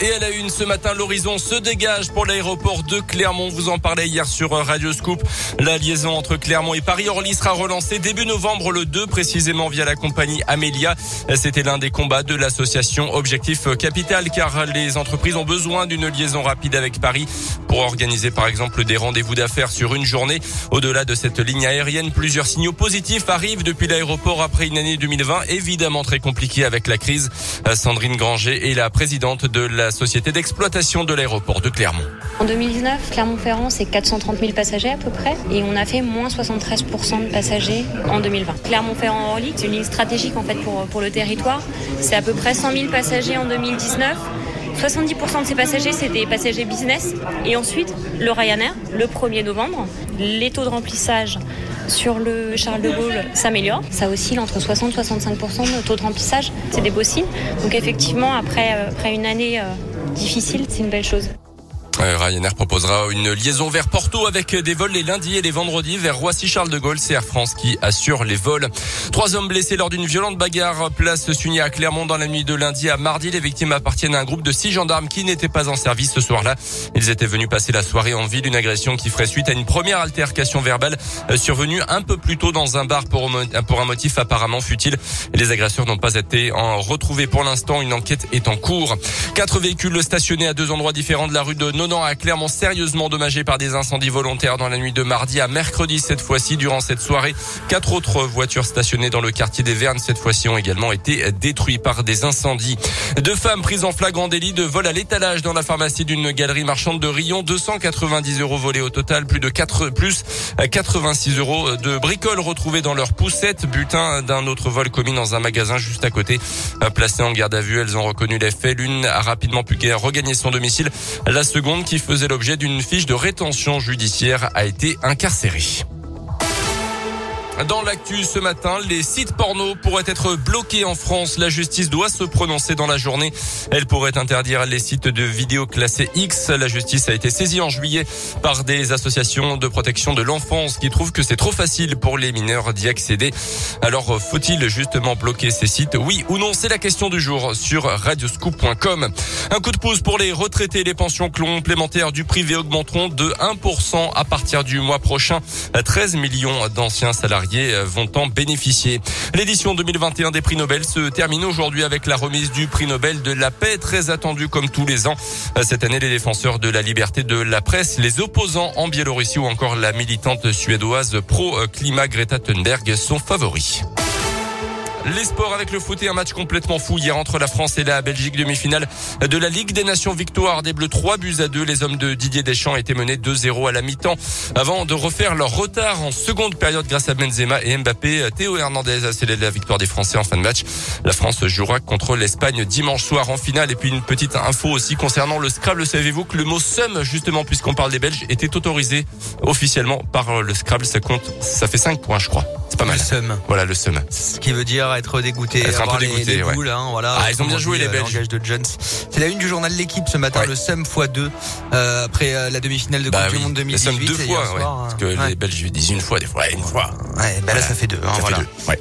Et à la une ce matin, l'horizon se dégage pour l'aéroport de Clermont. Vous en parlez hier sur Radio Scoop. La liaison entre Clermont et Paris-Orly sera relancée début novembre le 2, précisément via la compagnie Amelia. C'était l'un des combats de l'association Objectif Capital, car les entreprises ont besoin d'une liaison rapide avec Paris pour organiser par exemple des rendez-vous d'affaires sur une journée. Au-delà de cette ligne aérienne, plusieurs signaux positifs arrivent depuis l'aéroport après une année 2020 évidemment très compliquée avec la crise. Sandrine Granger est la présidente de la société d'exploitation de l'aéroport de Clermont. En 2019, Clermont-Ferrand, c'est 430 000 passagers à peu près, et on a fait moins 73% de passagers en 2020. Clermont-Ferrand-Orly, c'est une ligne stratégique en fait pour, le territoire. C'est à peu près 100 000 passagers en 2019. 70% de ces passagers, c'est des passagers business. Et ensuite, le Ryanair, le 1er novembre. Les taux de remplissage sur le Charles de Gaulle s'améliorent. Ça oscille entre 60 et 65% de taux de remplissage. C'est des beaux signes. Donc effectivement, après, euh, une année euh, difficile, c'est une belle chose. Ryanair proposera une liaison vers Porto avec des vols les lundis et les vendredis vers Roissy-Charles de Gaulle. C'est France qui assure les vols. Trois hommes blessés lors d'une violente bagarre place Suny à Clermont dans la nuit de lundi à mardi. Les victimes appartiennent à un groupe de six gendarmes qui n'étaient pas en service ce soir-là. Ils étaient venus passer la soirée en ville. Une agression qui ferait suite à une première altercation verbale survenue un peu plus tôt dans un bar pour, un motif apparemment futile. Les agresseurs n'ont pas été en retrouvés pour l'instant. Une enquête est en cours. Quatre véhicules stationnés à deux endroits différents de la rue de Nonan à Clermont sérieusement endommagé par des incendies volontaires dans la nuit de mardi à mercredi cette fois-ci. Durant cette soirée, quatre autres voitures stationnées dans le quartier des Vernes cette fois-ci ont également été détruites par des incendies. Deux femmes prises en flagrant délit de vol à l'étalage dans la pharmacie d'une galerie marchande de Rion. 290 euros volés au total, plus de 4, plus 86 euros de bricoles retrouvées dans leur poussette. Butin d'un autre vol commis dans un magasin juste à côté. Placées en garde à vue, elles ont reconnu les faits. L'une a rapidement pu regagner son domicile. La seconde, qui faisait l'objet d'une fiche de rétention judiciaire, a été incarcérée. Dans l'actu ce matin, les sites porno pourraient être bloqués en France. La justice doit se prononcer dans la journée. Elle pourrait interdire les sites de vidéos classés X. La justice a été saisie en juillet par des associations de protection de l'enfance qui trouvent que c'est trop facile pour les mineurs d'y accéder. Alors, faut-il justement bloquer ces sites? Oui ou non? C'est la question du jour sur radioscoop.com. Un coup de pouce pour les retraités. Les pensions complémentaires du privé augmenteront de 1% à partir du mois prochain. 13 millions d'anciens salariés vont en bénéficier. L'édition 2021 des prix Nobel se termine aujourd'hui avec la remise du prix Nobel de la paix, très attendu comme tous les ans. Cette année, les défenseurs de la liberté de la presse, les opposants en Biélorussie ou encore la militante suédoise pro-climat Greta Thunberg sont favoris. Les sports avec le foot et un match complètement fou hier entre la France et la Belgique demi-finale de la Ligue des Nations victoire des Bleus 3 buts à 2. Les hommes de Didier Deschamps étaient menés 2-0 à la mi-temps avant de refaire leur retard en seconde période grâce à Benzema et Mbappé. Théo Hernandez a scellé la victoire des Français en fin de match. La France jouera contre l'Espagne dimanche soir en finale et puis une petite info aussi concernant le Scrabble. Savez-vous que le mot somme justement puisqu'on parle des Belges était autorisé officiellement par le Scrabble. Ça compte, ça fait 5 points je crois. C'est pas mal. Le seum. Voilà le seum. Ce qui veut dire être dégoûté. Être un peu les, dégoûté, les ouais. boules, hein, voilà. Ah, ils ont bien joué, les Belges. Langage de Jones. C'est la une du journal L'équipe ce matin, Ouais. le SEM x2, euh, après euh, la demi-finale de Bah Coupe oui, du Monde le somme 2018. deux fois, hier ouais. soir, Parce hein. que Ouais. les Belges disent une fois, des fois une fois. Ouais, bah là ça fait deux. hein, Ça fait deux. Ouais.